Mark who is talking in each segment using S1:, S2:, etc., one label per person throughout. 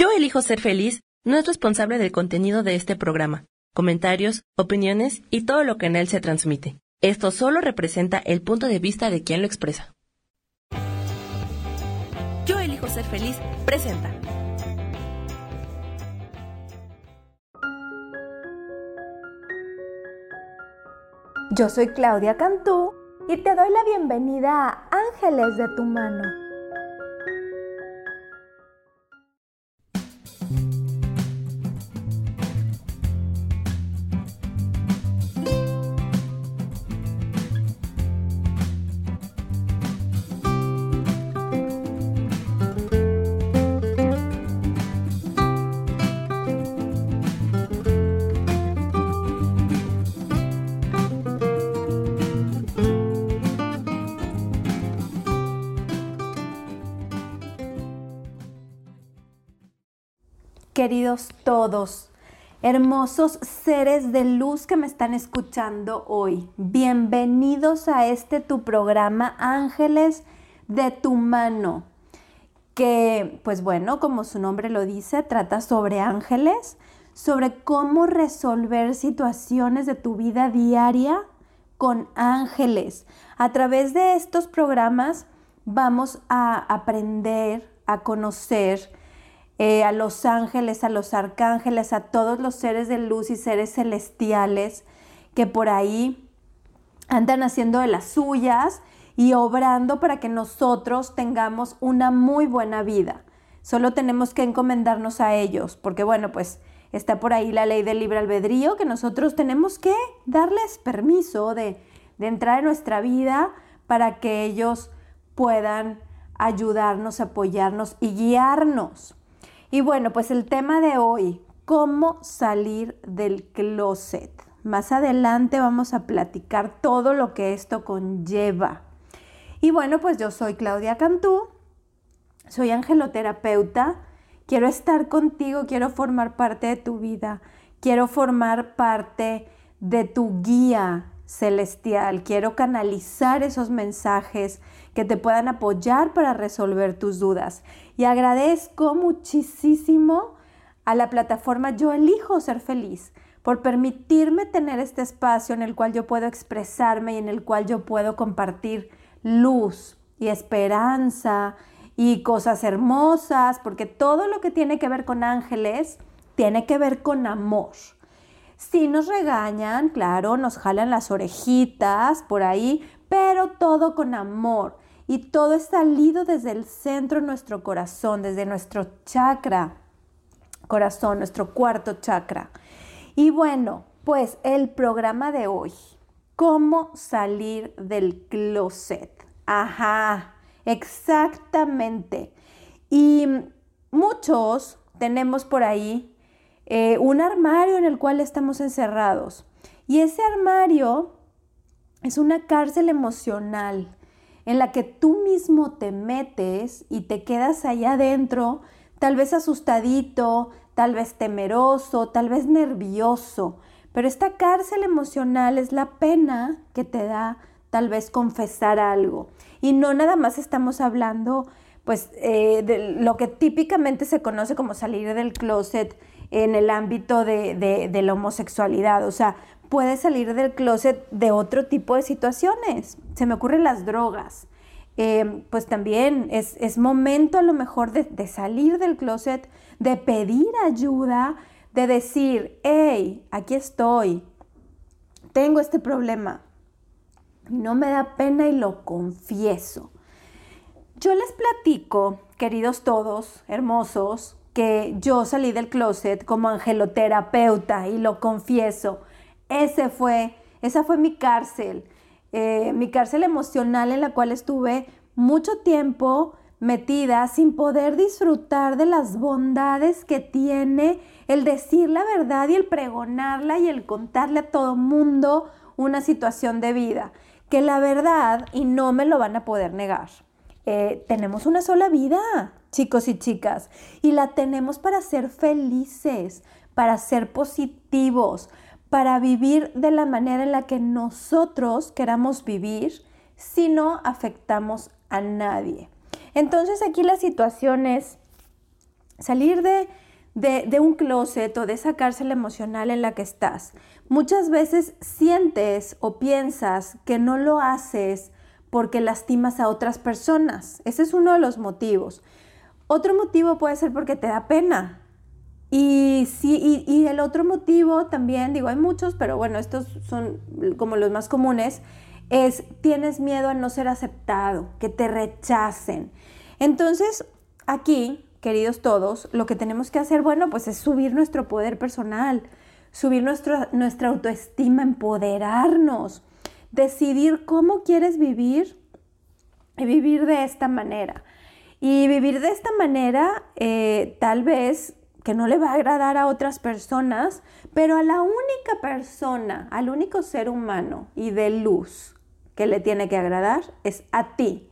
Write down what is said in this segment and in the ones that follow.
S1: Yo elijo ser feliz no es responsable del contenido de este programa, comentarios, opiniones y todo lo que en él se transmite. Esto solo representa el punto de vista de quien lo expresa. Yo elijo ser feliz presenta.
S2: Yo soy Claudia Cantú y te doy la bienvenida a Ángeles de tu mano queridos todos, hermosos seres de luz que me están escuchando hoy. Bienvenidos a este tu programa Ángeles de tu mano, que pues bueno, como su nombre lo dice, trata sobre ángeles, sobre cómo resolver situaciones de tu vida diaria con ángeles. A través de estos programas vamos a aprender, a conocer, eh, a los ángeles, a los arcángeles, a todos los seres de luz y seres celestiales que por ahí andan haciendo de las suyas y obrando para que nosotros tengamos una muy buena vida. Solo tenemos que encomendarnos a ellos, porque bueno, pues está por ahí la ley del libre albedrío, que nosotros tenemos que darles permiso de, de entrar en nuestra vida para que ellos puedan ayudarnos, apoyarnos y guiarnos. Y bueno, pues el tema de hoy, cómo salir del closet. Más adelante vamos a platicar todo lo que esto conlleva. Y bueno, pues yo soy Claudia Cantú, soy angeloterapeuta, quiero estar contigo, quiero formar parte de tu vida, quiero formar parte de tu guía celestial, quiero canalizar esos mensajes que te puedan apoyar para resolver tus dudas. Y agradezco muchísimo a la plataforma Yo elijo ser feliz por permitirme tener este espacio en el cual yo puedo expresarme y en el cual yo puedo compartir luz y esperanza y cosas hermosas, porque todo lo que tiene que ver con ángeles tiene que ver con amor. Si nos regañan, claro, nos jalan las orejitas por ahí, pero todo con amor. Y todo es salido desde el centro de nuestro corazón, desde nuestro chakra corazón, nuestro cuarto chakra. Y bueno, pues el programa de hoy, ¿cómo salir del closet? Ajá, exactamente. Y muchos tenemos por ahí eh, un armario en el cual estamos encerrados. Y ese armario es una cárcel emocional en la que tú mismo te metes y te quedas allá adentro, tal vez asustadito, tal vez temeroso, tal vez nervioso. Pero esta cárcel emocional es la pena que te da tal vez confesar algo. Y no nada más estamos hablando pues eh, de lo que típicamente se conoce como salir del closet en el ámbito de, de la homosexualidad. O sea, puede salir del closet de otro tipo de situaciones. Se me ocurren las drogas. Eh, pues también es, momento a lo mejor de, de, salir del closet, de pedir ayuda, de decir, hey, aquí estoy, tengo este problema. No me da pena y lo confieso. Yo les platico, queridos todos, hermosos, que yo salí del closet como angeloterapeuta y lo confieso ese fue, esa fue mi cárcel, eh, mi cárcel emocional en la cual estuve mucho tiempo metida sin poder disfrutar de las bondades que tiene el decir la verdad y el pregonarla y el contarle a todo mundo una situación de vida, que la verdad, y no me lo van a poder negar, eh, tenemos una sola vida, chicos y chicas, y la tenemos para ser felices, para ser positivos, para vivir de la manera en la que nosotros queramos vivir si no afectamos a nadie. Entonces aquí la situación es, Salir de, de, un closet o de esa cárcel emocional en la que estás. Muchas veces sientes o piensas que no lo haces porque lastimas a otras personas. Ese es uno de los motivos. Otro motivo puede ser porque te da pena. Y, sí, y, el otro motivo también, digo, hay muchos, pero bueno, estos son como los más comunes, es tienes miedo a no ser aceptado, que te rechacen. Entonces, aquí queridos todos, lo que tenemos que hacer, bueno, pues es subir nuestro poder personal, subir nuestra autoestima, empoderarnos, decidir cómo quieres vivir y vivir de esta manera. Y vivir de esta manera, eh, tal vez que no le va a agradar a otras personas, pero a la única persona, al único ser humano y de luz que le tiene que agradar es a ti.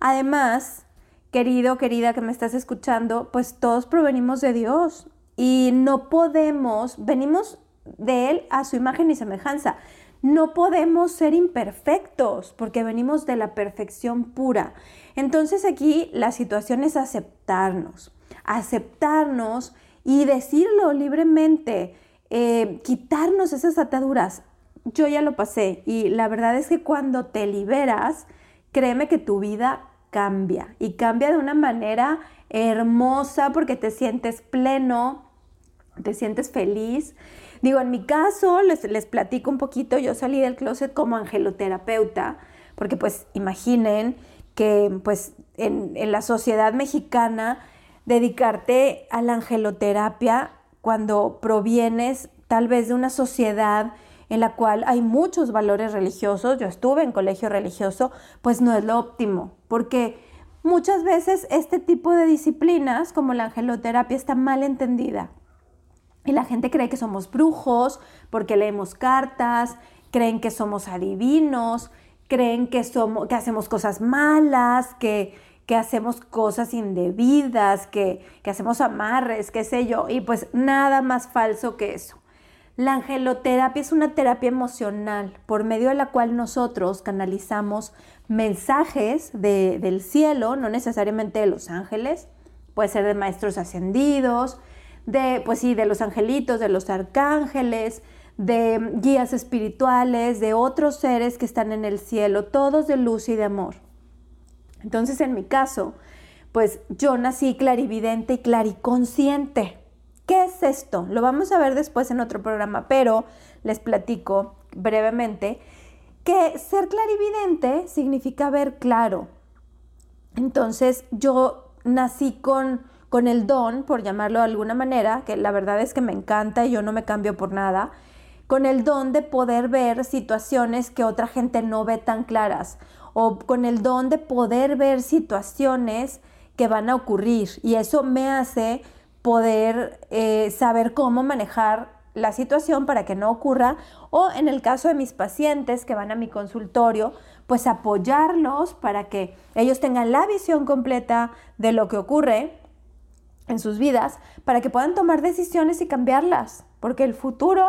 S2: Además, querido, querida que me estás escuchando, pues todos provenimos de Dios y no podemos, venimos de Él a su imagen y semejanza. No podemos ser imperfectos porque venimos de la perfección pura. Entonces aquí la situación es aceptarnos, aceptarnos y decirlo libremente, eh, quitarnos esas ataduras. Yo ya lo pasé y la verdad es que cuando te liberas, créeme que tu vida cambia y cambia de una manera hermosa porque te sientes pleno, te sientes feliz. Digo, en mi caso, les, les platico un poquito, yo salí del closet como angeloterapeuta, porque pues imaginen que pues en, en la sociedad mexicana dedicarte a la angeloterapia cuando provienes tal vez de una sociedad en la cual hay muchos valores religiosos, yo estuve en colegio religioso, pues no es lo óptimo, porque muchas veces este tipo de disciplinas, como la angeloterapia, está mal entendida. Y la gente cree que somos brujos porque leemos cartas, creen que somos adivinos, creen que, somos, que hacemos cosas malas, que, que hacemos cosas indebidas, que, que hacemos amarres, qué sé yo. Y pues nada más falso que eso. La angeloterapia es una terapia emocional por medio de la cual nosotros canalizamos mensajes del cielo, no necesariamente de los ángeles, puede ser de maestros ascendidos, de, pues sí, de los angelitos, de los arcángeles, de guías espirituales, de otros seres que están en el cielo, todos de luz y de amor. Entonces, en mi caso, pues yo nací clarividente y clariconsciente. ¿Qué es esto? Lo vamos a ver después en otro programa, pero les platico brevemente que ser clarividente significa ver claro. Entonces yo nací con, con el don, por llamarlo de alguna manera, que la verdad es que me encanta y yo no me cambio por nada, con el don de poder ver situaciones que otra gente no ve tan claras o con el don de poder ver situaciones que van a ocurrir. Y eso me hace poder eh, saber cómo manejar la situación para que no ocurra. O en el caso de mis pacientes que van a mi consultorio, pues apoyarlos para que ellos tengan la visión completa de lo que ocurre en sus vidas, para que puedan tomar decisiones y cambiarlas, porque el futuro,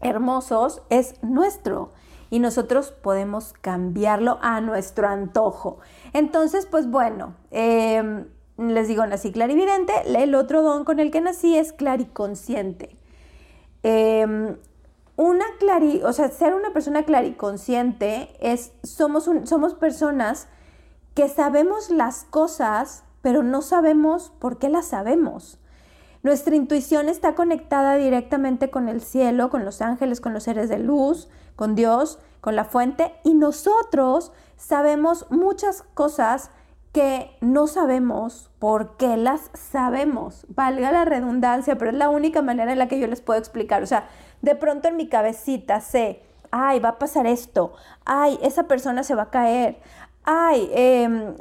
S2: hermosos, es nuestro y nosotros podemos cambiarlo a nuestro antojo. Entonces, pues bueno, eh, les digo, nací clarividente, el otro don con el que nací es clariconsciente. Em, una clari, o sea, ser una persona clariconsciente es, somos, somos personas que sabemos las cosas, pero no sabemos por qué las sabemos. Nuestra intuición está conectada directamente con el cielo, con los ángeles, con los seres de luz, con Dios, con la fuente, y nosotros sabemos muchas cosas que no sabemos por qué las sabemos. Valga la redundancia, pero es la única manera en la que yo les puedo explicar. O sea, de pronto en mi cabecita sé, ay, va a pasar esto, ay, esa persona se va a caer, ay, em,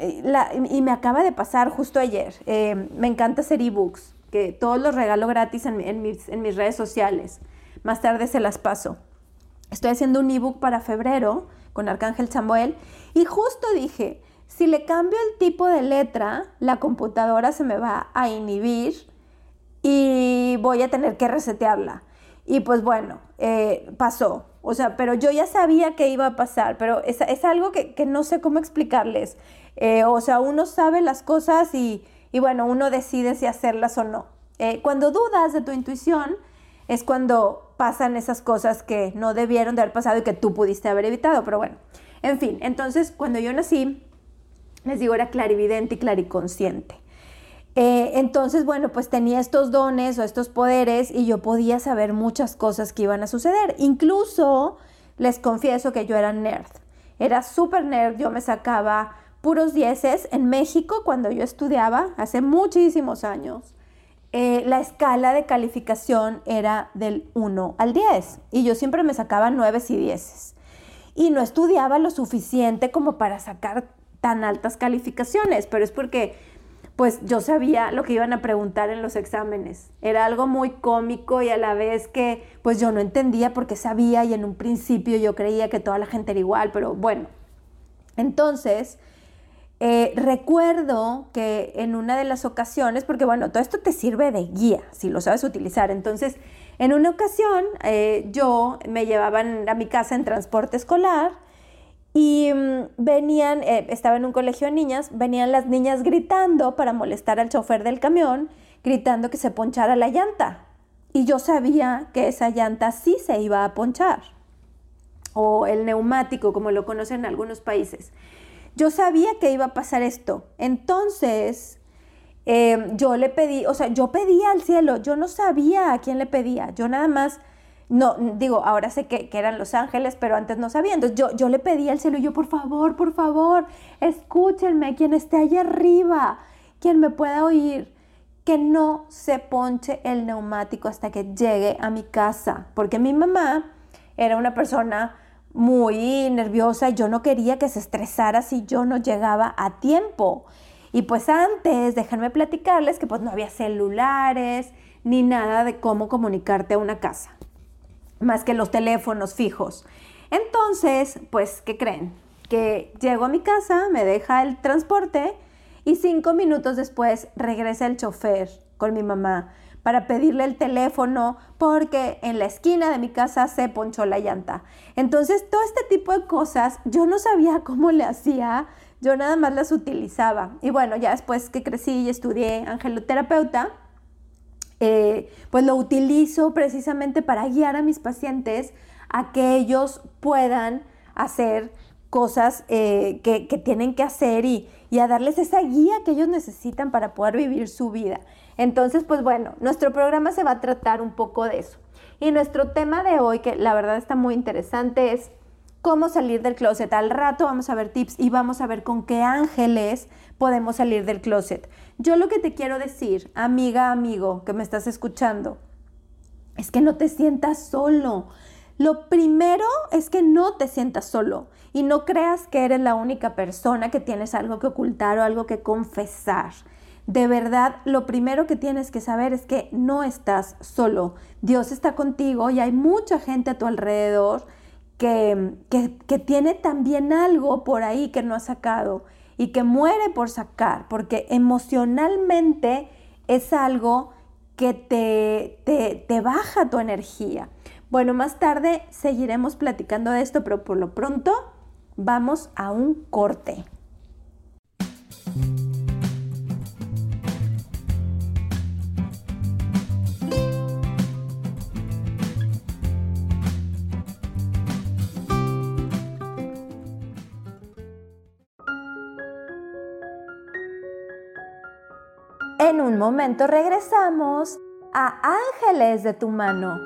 S2: y me acaba de pasar justo ayer. Em, me encanta hacer ebooks, que todos los regalo gratis en, mis, en mis redes sociales. Más tarde se las paso. Estoy haciendo un ebook para febrero con Arcángel Samuel y justo dije, si le cambio el tipo de letra, la computadora se me va a inhibir y voy a tener que resetearla. Y pues bueno, eh, pasó. O sea, pero yo ya sabía que iba a pasar, pero es, algo que, no sé cómo explicarles. Eh, o sea, uno sabe las cosas y, y bueno, uno decide si hacerlas o no. Eh, cuando dudas de tu intuición es cuando pasan esas cosas que no debieron de haber pasado y que tú pudiste haber evitado, pero bueno, en fin, entonces cuando yo nací, les digo, era clarividente y clariconsciente. Eh, entonces, bueno, pues tenía estos dones o estos poderes y yo podía saber muchas cosas que iban a suceder. Incluso les confieso que yo era nerd. Era súper nerd, yo me sacaba puros dieces en México cuando yo estudiaba, hace muchísimos años. Eh, la escala de calificación era del 1 al 10 y yo siempre me sacaba 9 y 10 y no estudiaba lo suficiente como para sacar tan altas calificaciones, pero es porque pues yo sabía lo que iban a preguntar en los exámenes. Era algo muy cómico y a la vez que pues yo no entendía porque sabía y en un principio yo creía que toda la gente era igual, pero bueno. Entonces, eh, recuerdo que en una de las ocasiones, porque bueno, todo esto te sirve de guía si lo sabes utilizar. Entonces, en una ocasión eh, yo me llevaban a mi casa en transporte escolar y mm, venían, eh, estaba en un colegio de niñas, venían las niñas gritando para molestar al chofer del camión, gritando que se ponchara la llanta. Y yo sabía que esa llanta sí se iba a ponchar, o el neumático, como lo conocen en algunos países. Yo sabía que iba a pasar esto. Entonces, em, yo le pedí, o sea, yo pedía al cielo, yo no sabía a quién le pedía, yo nada más no, digo, ahora sé que, eran los ángeles, pero antes no sabía. Entonces yo, yo le pedí al cielo, yo, por favor, por favor, escúchenme, quien esté allá arriba, quien me pueda oír, que no se ponche el neumático hasta que llegue a mi casa. Porque mi mamá era una persona muy nerviosa y yo no quería que se estresara si yo no llegaba a tiempo. Y pues antes, déjenme platicarles que pues no había celulares ni nada de cómo comunicarte a una casa más que los teléfonos fijos. Entonces, pues, ¿qué creen? Que llego a mi casa, me deja el transporte y cinco minutos después regresa el chofer con mi mamá para pedirle el teléfono porque en la esquina de mi casa se ponchó la llanta. Entonces, todo este tipo de cosas yo no sabía cómo le hacía, yo nada más las utilizaba. Y bueno, ya después que crecí y estudié angeloterapeuta, eh, pues lo utilizo precisamente para guiar a mis pacientes a que ellos puedan hacer cosas eh, que, tienen que hacer y, y, a darles esa guía que ellos necesitan para poder vivir su vida. Entonces, pues bueno, nuestro programa se va a tratar un poco de eso. Y nuestro tema de hoy, que la verdad está muy interesante, es cómo salir del closet. Al rato vamos a ver tips y vamos a ver con qué ángeles podemos salir del closet. Yo lo que te quiero decir, amiga, amigo, que me estás escuchando, es que no te sientas solo. Lo primero es que no te sientas solo y no creas que eres la única persona que tienes algo que ocultar o algo que confesar. De verdad, lo primero que tienes que saber es que no estás solo. Dios está contigo y hay mucha gente a tu alrededor que, que, tiene también algo por ahí que no ha sacado y que muere por sacar, porque emocionalmente es algo que te, te, te baja tu energía. Bueno, más tarde seguiremos platicando de esto, pero por lo pronto vamos a un corte. Un momento regresamos a Ángeles de tu mano.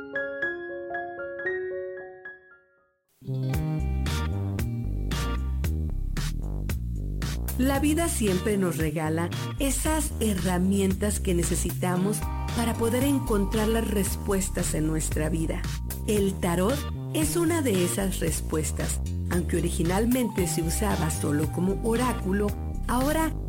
S3: La vida siempre nos regala esas herramientas que necesitamos para poder encontrar las respuestas en nuestra vida. El tarot es una de esas respuestas. Aunque originalmente se usaba solo como oráculo, ahora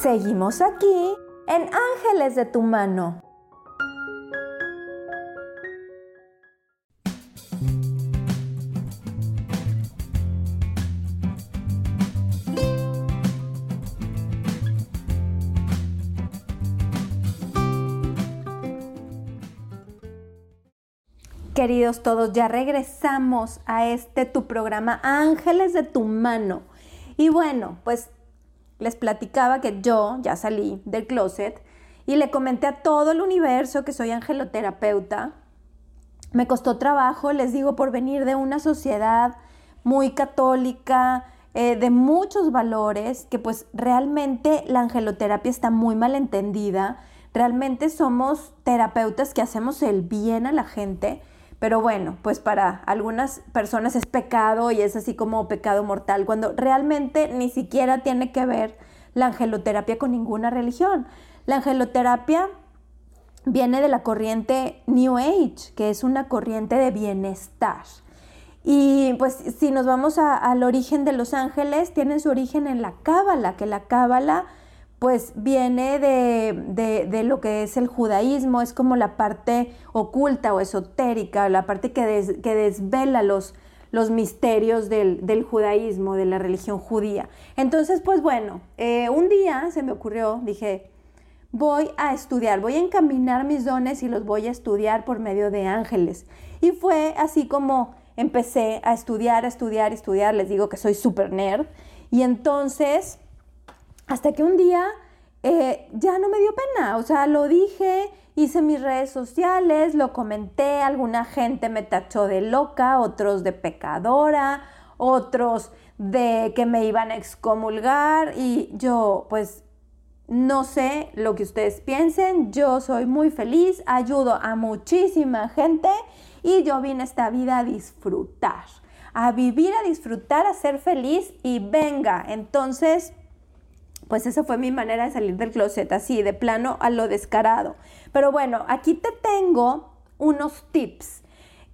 S2: Seguimos aquí en Ángeles de tu mano. Queridos todos, ya regresamos a este tu programa Ángeles de tu mano. Y bueno, pues les platicaba que yo ya salí del closet y le comenté a todo el universo que soy angeloterapeuta. Me costó trabajo, les digo, por venir de una sociedad muy católica, eh, de muchos valores, que pues realmente la angeloterapia está muy mal entendida. Realmente somos terapeutas que hacemos el bien a la gente, pero bueno, pues para algunas personas es pecado y es así como pecado mortal, cuando realmente ni siquiera tiene que ver la angeloterapia con ninguna religión. La angeloterapia viene de la corriente New Age, que es una corriente de bienestar. Y pues si nos vamos al origen de los ángeles, tienen su origen en la cábala, que la cábala pues viene de, lo que es el judaísmo, es como la parte oculta o esotérica, la parte que, que desvela los, los misterios del, judaísmo, de la religión judía. Entonces, pues bueno, eh, un día se me ocurrió, dije, voy a estudiar, voy a encaminar mis dones y los voy a estudiar por medio de ángeles. Y fue así como empecé a estudiar, a estudiar, a estudiar, les digo que soy súper nerd. Y entonces hasta que un día eh, ya no me dio pena, o sea, lo dije, hice mis redes sociales, lo comenté, alguna gente me tachó de loca, otros de pecadora, otros de que me iban a excomulgar y yo pues no sé lo que ustedes piensen, yo soy muy feliz, ayudo a muchísima gente y yo vine a esta vida a disfrutar, a vivir, a disfrutar, a ser feliz y venga, entonces pues esa fue mi manera de salir del closet, así, de plano a lo descarado. Pero bueno, aquí te tengo unos tips.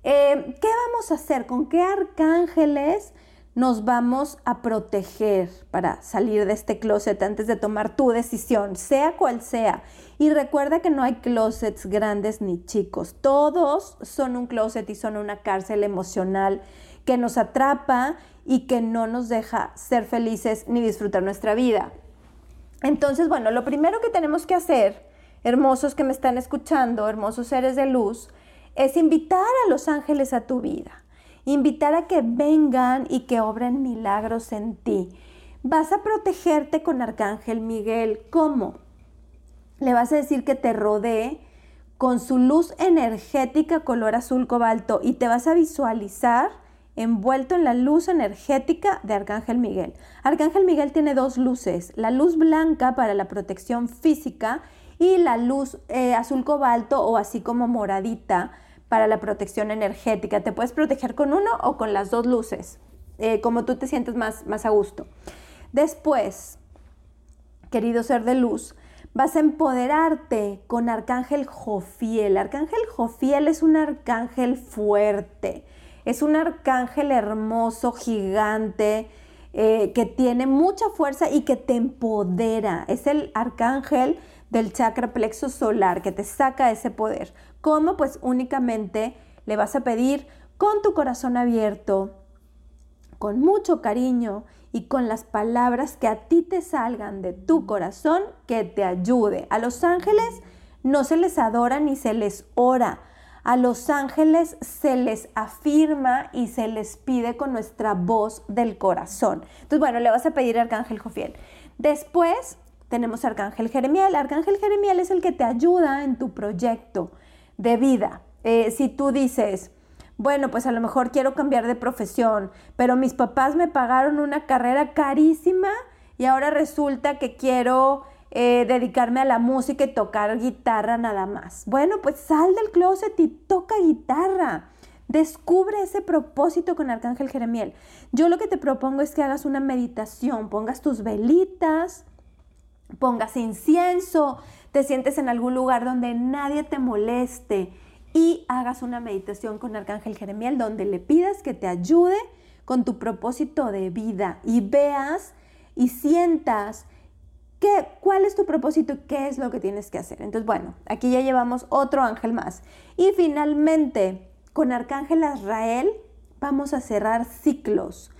S2: Eh, ¿Qué vamos a hacer? ¿Con qué arcángeles nos vamos a proteger para salir de este closet antes de tomar tu decisión, sea cual sea. Y recuerda que no hay closets grandes ni chicos. Todos son un closet y son una cárcel emocional que nos atrapa y que no nos deja ser felices ni disfrutar nuestra vida. Entonces, bueno, lo primero que tenemos que hacer, hermosos que me están escuchando, hermosos seres de luz, es invitar a los ángeles a tu vida invitar a que vengan y que obren milagros en ti. Vas a protegerte con Arcángel Miguel. ¿Cómo? Le vas a decir que te rodee con su luz energética color azul cobalto y te vas a visualizar envuelto en la luz energética de Arcángel Miguel. Arcángel Miguel tiene dos luces, la luz blanca para la protección física y la luz eh, azul cobalto o así como moradita para la protección energética. Te puedes proteger con uno o con las dos luces, eh, como tú te sientes más, más a gusto. Después, querido ser de luz, vas a empoderarte con Arcángel Jofiel. Arcángel Jofiel es un arcángel fuerte, es un arcángel hermoso, gigante, eh, que tiene mucha fuerza y que te empodera. Es el arcángel del chakra plexo solar que te saca ese poder. ¿Cómo? Pues únicamente le vas a pedir con tu corazón abierto, con mucho cariño y con las palabras que a ti te salgan de tu corazón que te ayude. A los ángeles no se les adora ni se les ora. A los ángeles se les afirma y se les pide con nuestra voz del corazón. Entonces, bueno, le vas a pedir al Arcángel Jofiel. Después tenemos Arcángel Jeremiel. Arcángel Jeremiel es el que te ayuda en tu proyecto de vida. Eh, si tú dices, bueno, pues a lo mejor quiero cambiar de profesión, pero mis papás me pagaron una carrera carísima y ahora resulta que quiero eh, dedicarme a la música y tocar guitarra nada más. Bueno, pues sal del closet y toca guitarra. Descubre ese propósito con Arcángel Jeremiel. Yo lo que te propongo es que hagas una meditación, pongas tus velitas, pongas incienso, te sientes en algún lugar donde nadie te moleste y hagas una meditación con Arcángel Jeremiel donde le pidas que te ayude con tu propósito de vida y veas y sientas qué, cuál es tu propósito qué es lo que tienes que hacer. Entonces, bueno, aquí ya llevamos otro ángel más. Y finalmente, con Arcángel Azrael vamos a cerrar ciclos.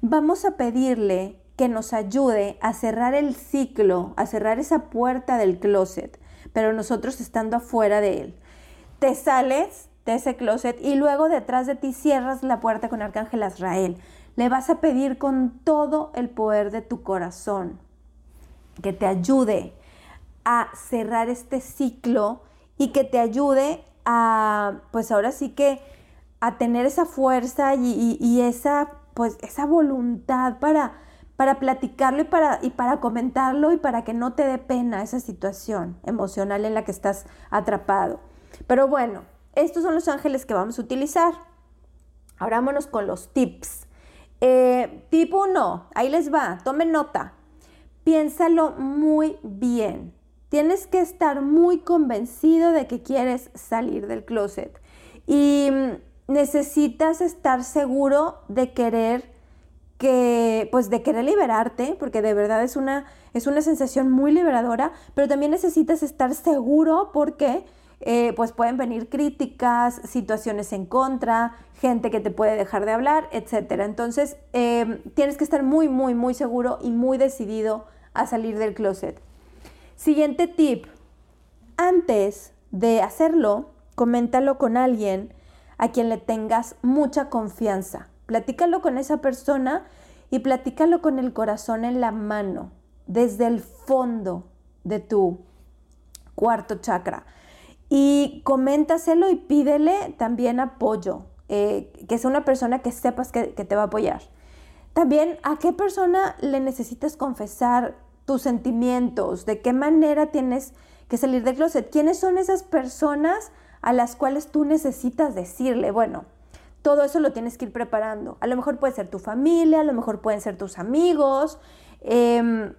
S2: Vamos a pedirle que nos ayude a cerrar el ciclo, a cerrar esa puerta del closet, pero nosotros estando afuera de él. Te sales de ese closet y luego detrás de ti cierras la puerta con Arcángel Azrael. Le vas a pedir con todo el poder de tu corazón que te ayude a cerrar este ciclo y que te ayude a, pues ahora sí que, a tener esa fuerza y, esa, pues, esa voluntad para para platicarlo y para, y para comentarlo y para que no te dé pena esa situación emocional en la que estás atrapado. Pero bueno, estos son los ángeles que vamos a utilizar. Ahora vámonos con los tips. Eh, tip 1, ahí les va, tomen nota. Piénsalo muy bien. Tienes que estar muy convencido de que quieres salir del closet. Y mm, necesitas estar seguro de querer que, pues de querer liberarte, porque de verdad es una, es una sensación muy liberadora, pero también necesitas estar seguro porque eh, pues pueden venir críticas, situaciones en contra, gente que te puede dejar de hablar, etc. Entonces em, tienes que estar muy, muy, muy seguro y muy decidido a salir del closet. Siguiente tip. Antes de hacerlo, coméntalo con alguien a quien le tengas mucha confianza. Platícalo con esa persona y platícalo con el corazón en la mano, desde el fondo de tu cuarto chakra. Y coméntaselo y pídele también apoyo, eh, que sea una persona que sepas que, que te va a apoyar. También a qué persona le necesitas confesar tus sentimientos, de qué manera tienes que salir del closet, quiénes son esas personas a las cuales tú necesitas decirle, bueno, todo eso lo tienes que ir preparando. A lo mejor puede ser tu familia, a lo mejor pueden ser tus amigos, em,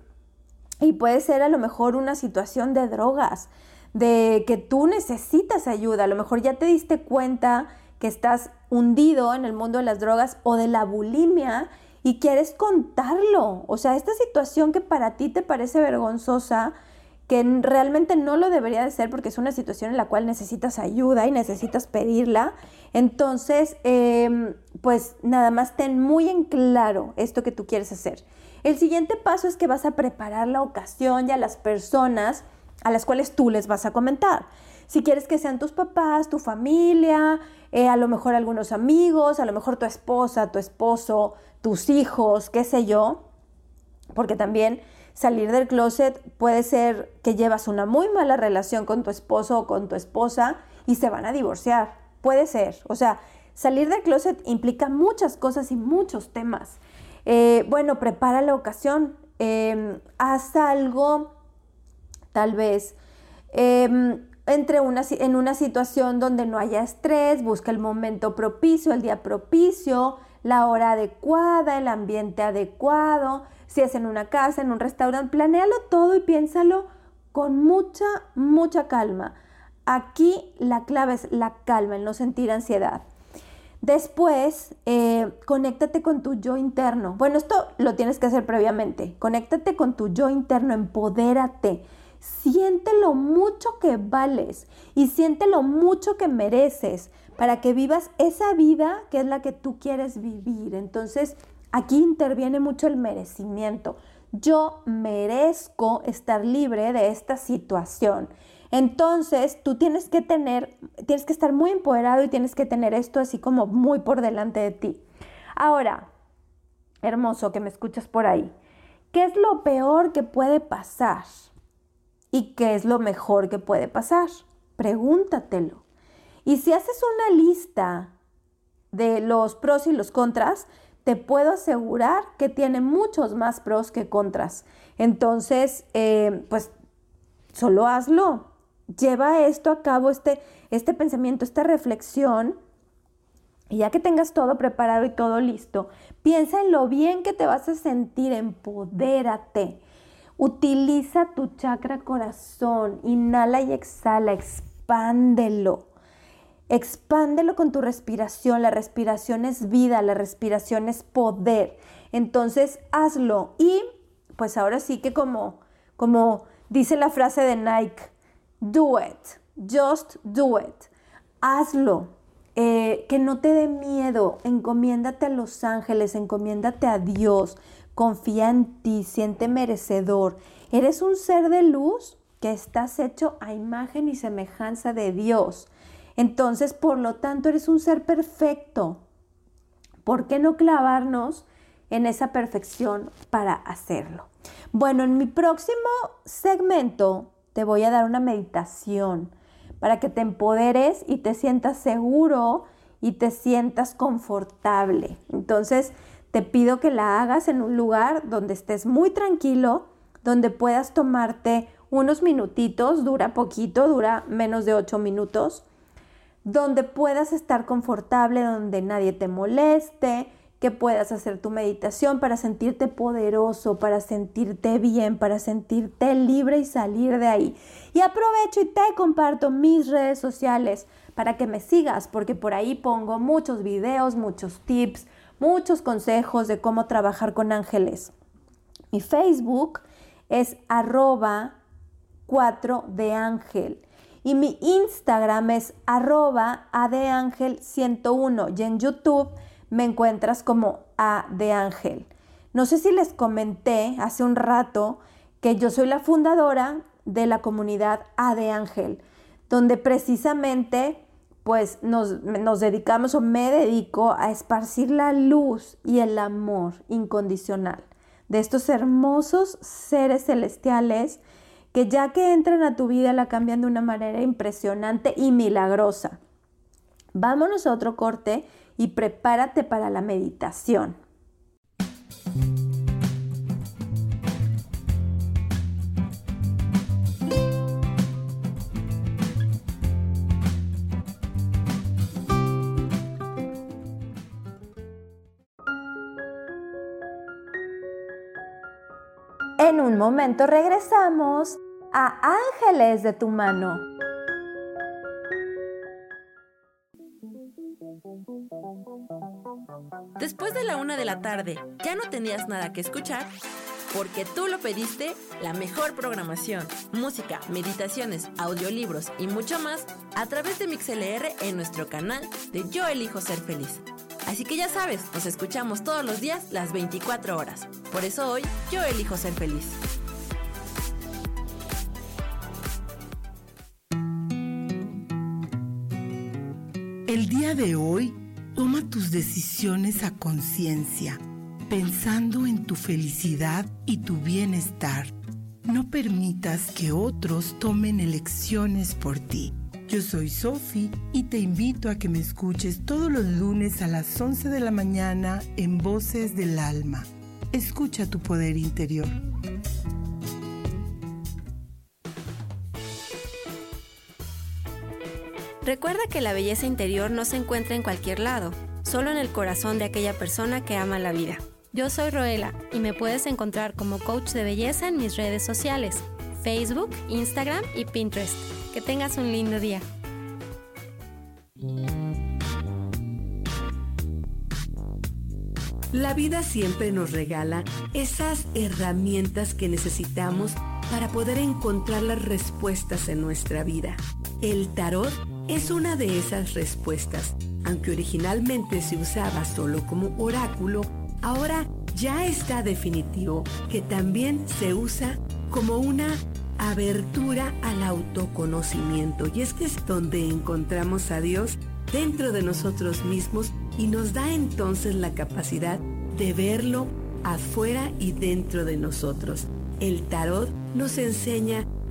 S2: y puede ser a lo mejor una situación de drogas, de que tú necesitas ayuda, a lo mejor ya te diste cuenta que estás hundido en el mundo de las drogas o de la bulimia y quieres contarlo. O sea, esta situación que para ti te parece vergonzosa, que realmente no lo debería de ser porque es una situación en la cual necesitas ayuda y necesitas pedirla. Entonces, em, pues nada más ten muy en claro esto que tú quieres hacer. El siguiente paso es que vas a preparar la ocasión y a las personas a las cuales tú les vas a comentar. Si quieres que sean tus papás, tu familia, eh, a lo mejor algunos amigos, a lo mejor tu esposa, tu esposo, tus hijos, qué sé yo, porque también salir del closet puede ser que llevas una muy mala relación con tu esposo o con tu esposa y se van a divorciar. Puede ser. O sea, salir del closet implica muchas cosas y muchos temas. Eh, bueno, prepara la ocasión. Em, haz algo, tal vez, em, entre una, en una situación donde no haya estrés, busca el momento propicio, el día propicio, la hora adecuada, el ambiente adecuado si es en una casa, en un restaurante, planéalo todo y piénsalo con mucha, mucha calma. Aquí la clave es la calma, el no sentir ansiedad. Después, eh, conéctate con tu yo interno. Bueno, esto lo tienes que hacer previamente. Conéctate con tu yo interno, empodérate. Siente lo mucho que vales y siente lo mucho que mereces para que vivas esa vida que es la que tú quieres vivir. Entonces, Aquí interviene mucho el merecimiento. Yo merezco estar libre de esta situación. Entonces, tú tienes que tener, tienes que estar muy empoderado y tienes que tener esto así como muy por delante de ti. Ahora, hermoso que me escuchas por ahí, ¿qué es lo peor que puede pasar? ¿Y qué es lo mejor que puede pasar? Pregúntatelo. Y si haces una lista de los pros y los contras, te puedo asegurar que tiene muchos más pros que contras. Entonces, eh, pues solo hazlo. Lleva esto a cabo, este, este pensamiento, esta reflexión. Y ya que tengas todo preparado y todo listo, piensa en lo bien que te vas a sentir, empodérate. Utiliza tu chakra corazón, inhala y exhala, expándelo. Expándelo con tu respiración. La respiración es vida, la respiración es poder. Entonces, hazlo. Y pues ahora sí que como, como dice la frase de Nike, do it, just do it. Hazlo. Eh, que no te dé miedo, encomiéndate a los ángeles, encomiéndate a Dios, confía en ti, siente merecedor. Eres un ser de luz que estás hecho a imagen y semejanza de Dios. Entonces, por lo tanto, eres un ser perfecto. ¿Por qué no clavarnos en esa perfección para hacerlo? Bueno, en mi próximo segmento te voy a dar una meditación para que te empoderes y te sientas seguro y te sientas confortable. Entonces, te pido que la hagas en un lugar donde estés muy tranquilo, donde puedas tomarte unos minutitos, dura poquito, dura menos de ocho minutos donde puedas estar confortable, donde nadie te moleste, que puedas hacer tu meditación para sentirte poderoso, para sentirte bien, para sentirte libre y salir de ahí. Y aprovecho y te comparto mis redes sociales para que me sigas, porque por ahí pongo muchos videos, muchos tips, muchos consejos de cómo trabajar con ángeles. Mi Facebook es arroba 4 de ángel y mi Instagram es arroba adeangel101 y en YouTube me encuentras como adeangel. No sé si les comenté hace un rato que yo soy la fundadora de la comunidad Adeangel, donde precisamente pues nos, nos, dedicamos o me dedico a esparcir la luz y el amor incondicional de estos hermosos seres celestiales que ya que entran a tu vida la cambian de una manera impresionante y milagrosa. Vámonos a otro corte y prepárate para la meditación. En un momento regresamos a ángeles de tu mano.
S1: Después de la una de la tarde, ¿ya no tenías nada que escuchar? Porque tú lo pediste, la mejor programación, música, meditaciones, audiolibros y mucho más a través de MixLR en nuestro canal de Yo Elijo Ser Feliz. Así que ya sabes, nos escuchamos todos los días las 24 horas. Por eso hoy yo elijo ser feliz.
S4: El día de hoy, toma tus decisiones a conciencia, pensando en tu felicidad y tu bienestar. No permitas que otros tomen elecciones por ti. Yo soy Sofi y te invito a que me escuches todos los lunes a las 11 de la mañana en Voces del Alma. Escucha tu poder interior.
S5: Recuerda que la belleza interior no se encuentra en cualquier lado, solo en el corazón de aquella persona que ama la vida. Yo soy Roela y me puedes encontrar como coach de belleza en mis redes sociales, Facebook, Instagram y Pinterest. Que tengas un lindo día.
S3: La vida siempre nos regala esas herramientas que necesitamos para poder encontrar las respuestas en nuestra vida. El tarot es una de esas respuestas. Aunque originalmente se usaba solo como oráculo, ahora ya está definitivo que también se usa como una abertura al autoconocimiento. Y es que es donde encontramos a Dios dentro de nosotros mismos y nos da entonces la capacidad de verlo afuera y dentro de nosotros. El tarot nos enseña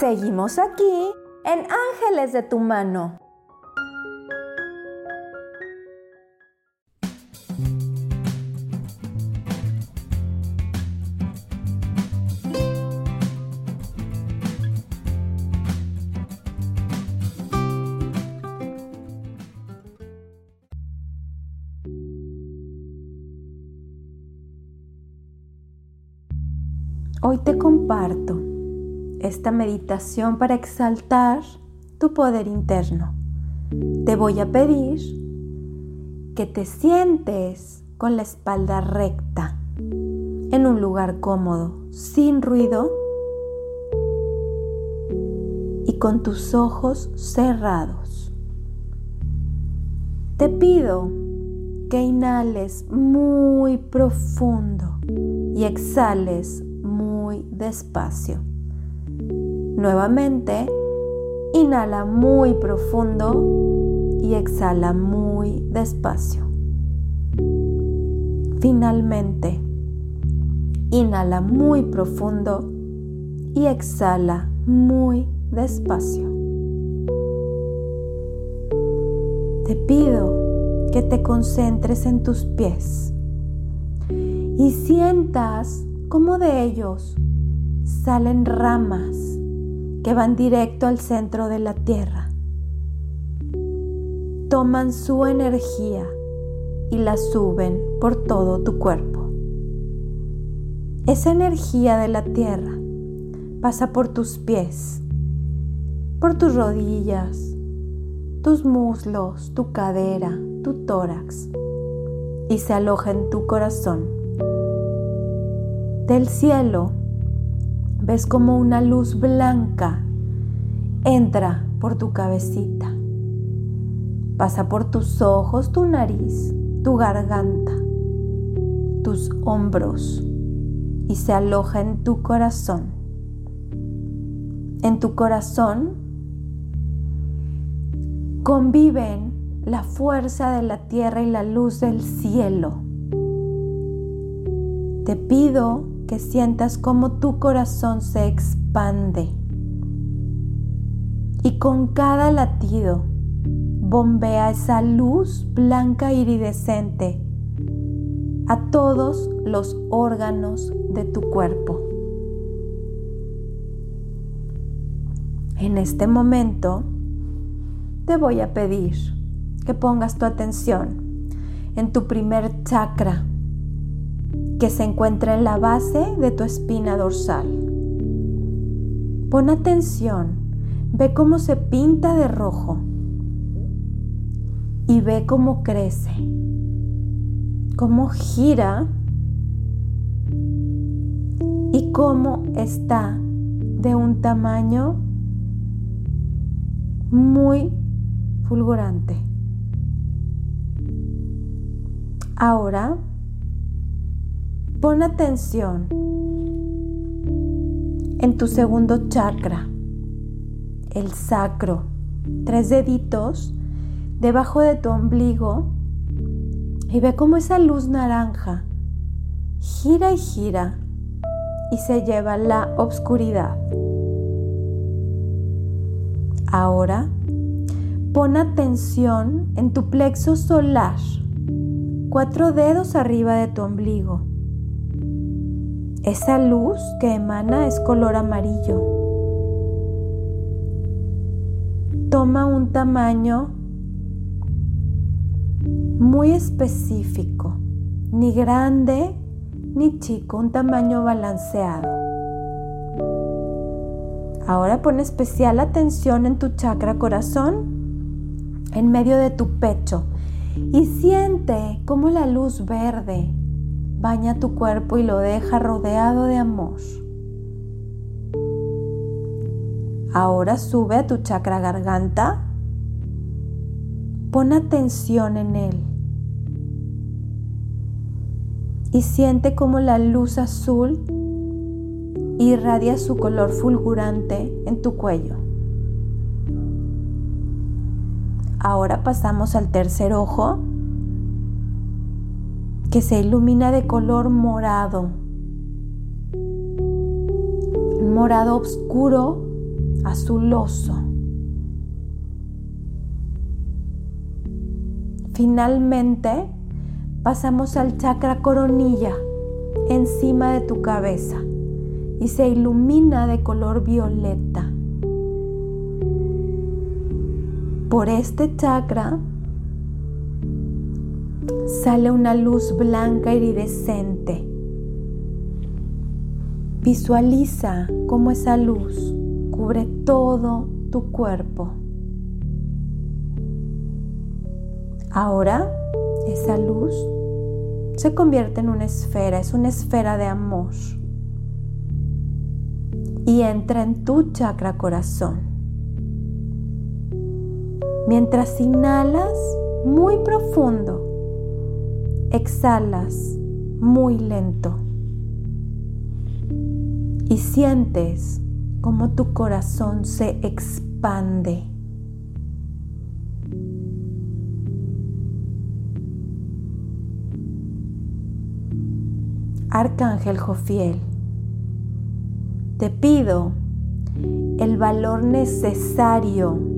S2: Seguimos aquí en Ángeles de tu mano. Hoy te comparto esta meditación para exaltar tu poder interno. Te voy a pedir que te sientes con la espalda recta, en un lugar cómodo, sin ruido y con tus ojos cerrados. Te pido que inhales muy profundo y exhales muy despacio. Nuevamente, inhala muy profundo y exhala muy despacio. Finalmente, inhala muy profundo y exhala muy despacio. Te pido que te concentres en tus pies y sientas como de ellos salen ramas que van directo al centro de la tierra. Toman su energía y la suben por todo tu cuerpo. Esa energía de la tierra pasa por tus pies, por tus rodillas, tus muslos, tu cadera, tu tórax y se aloja en tu corazón. Del cielo ves como una luz blanca entra por tu cabecita, pasa por tus ojos, tu nariz, tu garganta, tus hombros y se aloja en tu corazón. En tu corazón conviven la fuerza de la tierra y la luz del cielo. Te pido que sientas como tu corazón se expande con cada latido bombea esa luz blanca iridescente a todos los órganos de tu cuerpo. En este momento te voy a pedir que pongas tu atención en tu primer chakra que se encuentra en la base de tu espina dorsal. Pon atención, ve cómo se pinta de rojo y ve cómo crece, cómo gira y cómo está de un tamaño muy fulgurante. Ahora, pon atención en tu segundo chakra, el sacro, tres deditos debajo de tu ombligo y ve cómo esa luz naranja gira y gira y se lleva la oscuridad. Ahora, pon atención en tu plexo solar, cuatro dedos arriba de tu ombligo. Esa luz que emana es color amarillo. Toma un tamaño muy específico, ni grande ni chico, un tamaño balanceado. Ahora pon especial atención en tu chakra corazón, en medio de tu pecho, y siente cómo la luz verde baña tu cuerpo y lo deja rodeado de amor. Ahora sube a tu chakra garganta. Pon atención en él. Y siente cómo la luz azul irradia su color fulgurante en tu cuello. Ahora pasamos al tercer ojo que se ilumina de color morado. morado oscuro, azuloso. Finalmente pasamos al chakra coronilla encima de tu cabeza y se ilumina de color violeta. Por este chakra sale una luz blanca iridescente. Visualiza cómo esa luz cubre todo tu cuerpo. Ahora esa luz se convierte en una esfera, es una esfera de amor y entra en tu chakra corazón. Mientras inhalas muy profundo, exhalas muy lento y sientes como tu corazón se expande. Arcángel Jofiel te pido el valor necesario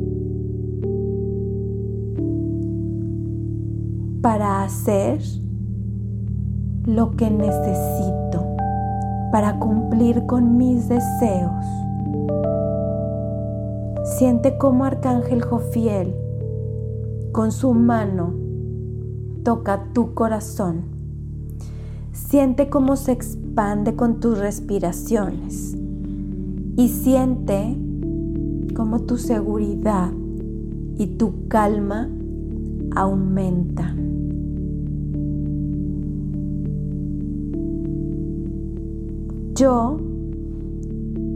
S2: para hacer lo que necesito, para cumplir con mis deseos. Siente como Arcángel Jofiel con su mano toca tu corazón. Siente cómo se expande con tus respiraciones y siente como tu seguridad y tu calma aumenta. Yo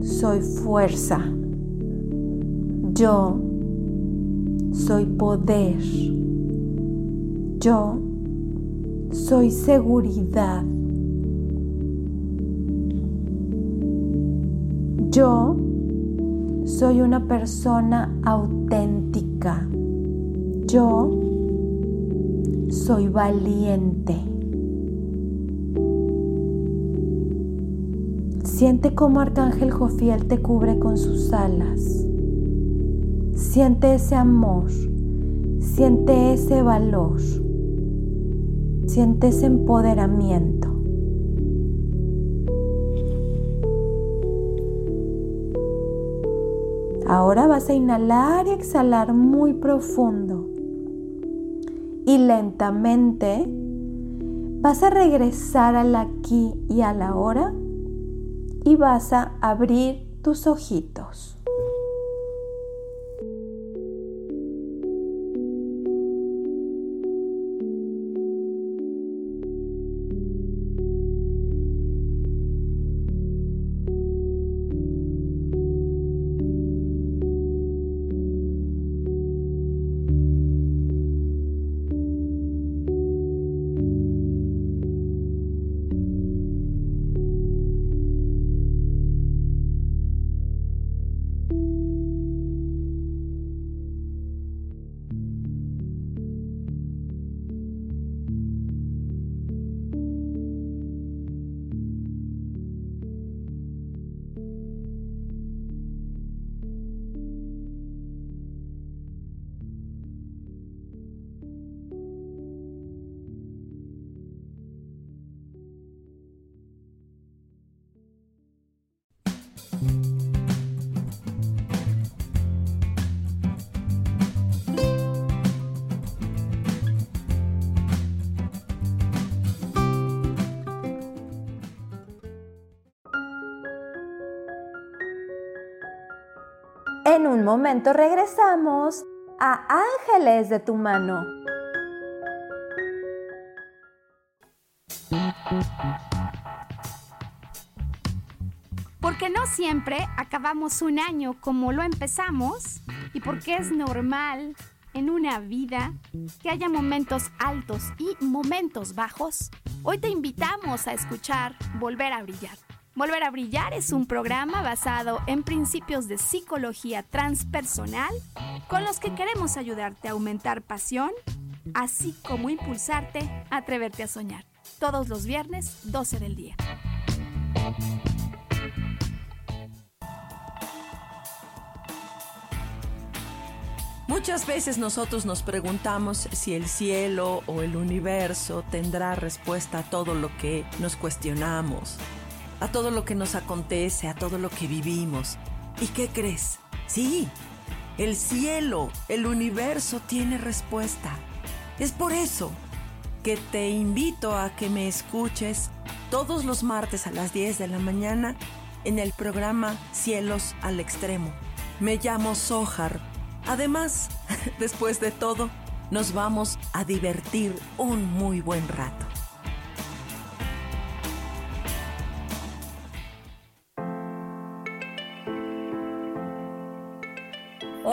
S2: soy fuerza. Yo soy poder. Yo soy seguridad. Yo soy una persona auténtica. Yo soy valiente. Siente cómo Arcángel Jofiel te cubre con sus alas. Siente ese amor, siente ese valor, siente ese empoderamiento. Ahora vas a inhalar y exhalar muy profundo. Y lentamente vas a regresar al aquí y a la hora y vas a abrir tus ojitos. Un momento regresamos a Ángeles de tu mano.
S6: Porque no siempre acabamos un año como lo empezamos y porque es normal en una vida que haya momentos altos y momentos bajos, hoy te invitamos a escuchar Volver a Brillar Volver a Brillar es un programa basado en principios de psicología transpersonal con los que queremos ayudarte a aumentar pasión, así como impulsarte a atreverte a soñar. Todos los viernes, 12 del día.
S7: Muchas veces nosotros nos preguntamos si el cielo o el universo tendrá respuesta a todo lo que nos cuestionamos a todo lo que nos acontece, a todo lo que vivimos. ¿Y qué crees? Sí, el cielo, el universo tiene respuesta. Es por eso que te invito a que me escuches todos los martes a las 10 de la mañana en el programa Cielos al Extremo. Me llamo Sohar. Además, después de todo, nos vamos a divertir un muy buen rato.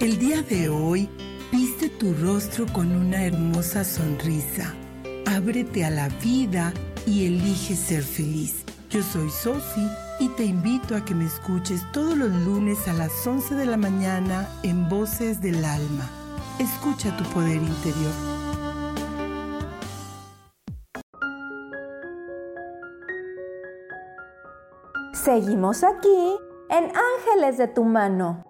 S4: El día de hoy, viste tu rostro con una hermosa sonrisa. Ábrete a la vida y elige ser feliz. Yo soy Sofi y te invito a que me escuches todos los lunes a las 11 de la mañana en Voces del Alma. Escucha tu poder interior.
S2: Seguimos aquí en Ángeles de tu mano.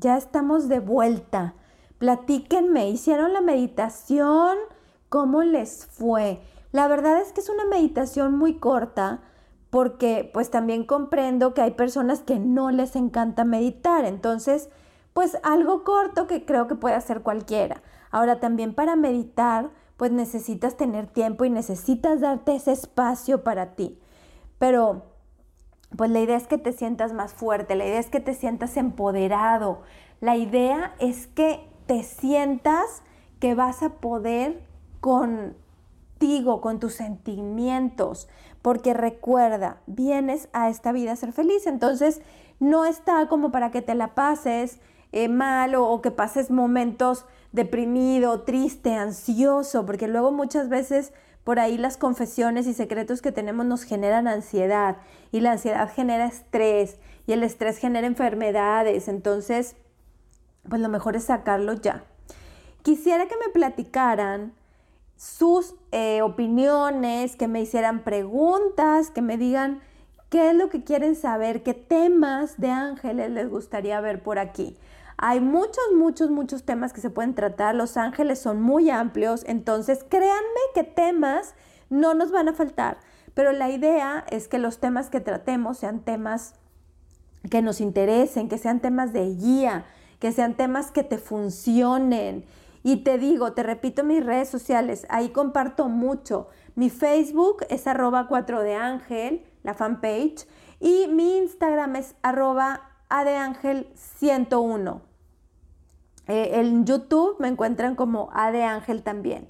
S2: Ya estamos de vuelta. Platíquenme, ¿hicieron la meditación? ¿Cómo les fue? La verdad es que es una meditación muy corta porque pues también comprendo que hay personas que no les encanta meditar. Entonces, pues algo corto que creo que puede hacer cualquiera. Ahora también para meditar, pues necesitas tener tiempo y necesitas darte ese espacio para ti. Pero pues la idea es que te sientas más fuerte, la idea es que te sientas empoderado, la idea es que te sientas que vas a poder contigo, con tus sentimientos, porque recuerda, vienes a esta vida a ser feliz, entonces no está como para que te la pases eh, mal o, que pases momentos deprimido, triste, ansioso, porque luego muchas veces por ahí las confesiones y secretos que tenemos nos generan ansiedad y la ansiedad genera estrés y el estrés genera enfermedades, entonces pues lo mejor es sacarlo ya. Quisiera que me platicaran sus eh, opiniones, que me hicieran preguntas, que me digan qué es lo que quieren saber, qué temas de ángeles les gustaría ver por aquí. Hay muchos, muchos, muchos temas que se pueden tratar. Los ángeles son muy amplios, entonces créanme que temas no nos van a faltar. Pero la idea es que los temas que tratemos sean temas que nos interesen, que sean temas de guía, que sean temas que te funcionen. Y te digo, te repito mis redes sociales, ahí comparto mucho. Mi Facebook es arroba 4 de ángel, la fanpage, y mi Instagram es arroba adeangel 101. Eh, en YouTube me encuentran como adeangel también.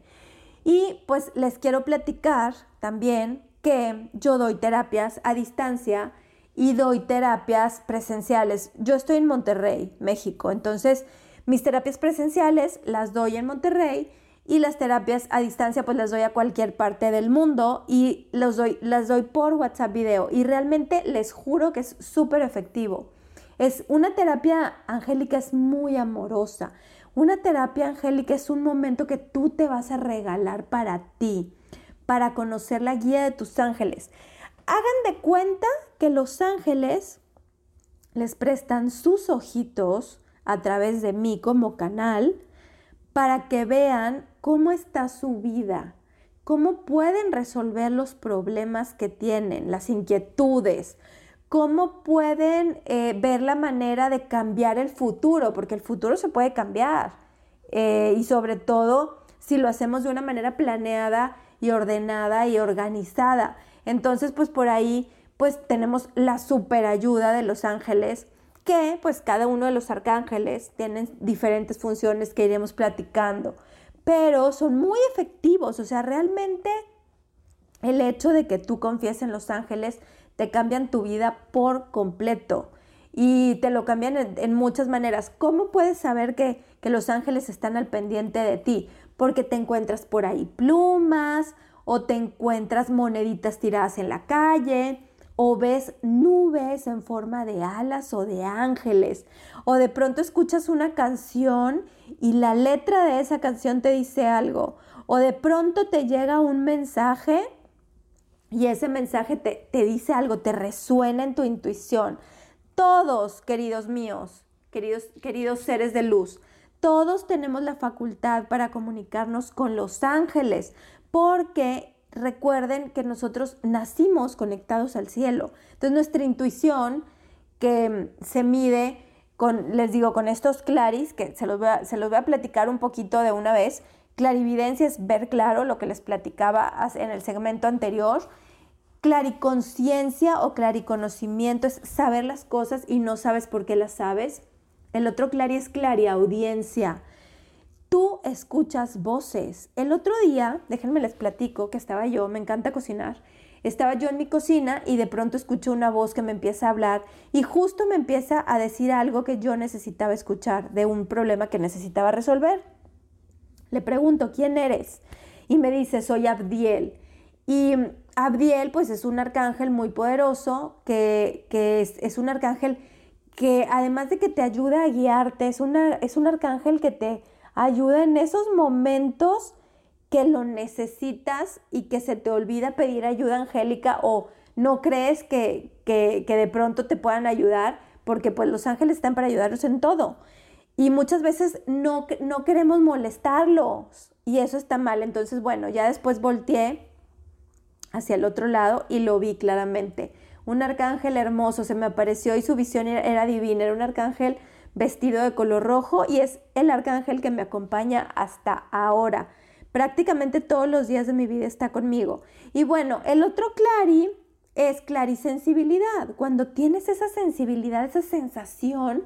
S2: Y pues les quiero platicar también que yo doy terapias a distancia y doy terapias presenciales. Yo estoy en Monterrey, México, entonces mis terapias presenciales las doy en Monterrey y las terapias a distancia pues las doy a cualquier parte del mundo y los doy, las doy por WhatsApp video y realmente les juro que es súper efectivo. Es una terapia angélica es muy amorosa. Una terapia angélica es un momento que tú te vas a regalar para ti, para conocer la guía de tus ángeles hagan de cuenta que los ángeles les prestan sus ojitos a través de mí como canal para que vean cómo está su vida, cómo pueden resolver los problemas que tienen, las inquietudes, cómo pueden eh, ver la manera de cambiar el futuro, porque el futuro se puede cambiar eh, y sobre todo si lo hacemos de una manera planeada y ordenada y organizada. Entonces, pues por ahí, pues tenemos la super ayuda de los ángeles, que pues cada uno de los arcángeles tienen diferentes funciones que iremos platicando, pero son muy efectivos, o sea, realmente el hecho de que tú confíes en los ángeles te cambian tu vida por completo y te lo cambian en, muchas maneras. ¿Cómo puedes saber que, que los ángeles están al pendiente de ti? Porque te encuentras por ahí plumas o te encuentras moneditas tiradas en la calle, o ves nubes en forma de alas o de ángeles, o de pronto escuchas una canción y la letra de esa canción te dice algo, o de pronto te llega un mensaje y ese mensaje te, te dice algo, te resuena en tu intuición. Todos, queridos míos, queridos, queridos seres de luz, todos tenemos la facultad para comunicarnos con los ángeles, porque recuerden que nosotros nacimos conectados al cielo. Entonces nuestra intuición que se mide con, les digo, con estos claris, que se los, voy a, se los voy a platicar un poquito de una vez. Clarividencia es ver claro lo que les platicaba en el segmento anterior. Clariconciencia o clariconocimiento es saber las cosas y no sabes por qué las sabes. El otro clari es clariaudiencia tú escuchas voces. El otro día, déjenme les platico que estaba yo, me encanta cocinar. Estaba yo en mi cocina y de pronto escucho una voz que me empieza a hablar y justo me empieza a decir algo que yo necesitaba escuchar de un problema que necesitaba resolver. Le pregunto, ¿quién eres? Y me dice, soy Abdiel. Y Abdiel, pues es un arcángel muy poderoso, que, es, es, un arcángel que además de que te ayuda a guiarte, es, una, es un arcángel que te Ayuda en esos momentos que lo necesitas y que se te olvida pedir ayuda angélica o no crees que, que, de pronto te puedan ayudar, porque pues los ángeles están para ayudarnos en todo. Y muchas veces no, no queremos molestarlos y eso está mal. Entonces, bueno, ya después volteé hacia el otro lado y lo vi claramente. Un arcángel hermoso se me apareció y su visión era divina. Era un arcángel vestido de color rojo y es el arcángel que me acompaña hasta ahora. prácticamente todos los días de mi vida está conmigo. Y bueno, el otro clari es clarisensibilidad. Cuando tienes esa sensibilidad, esa sensación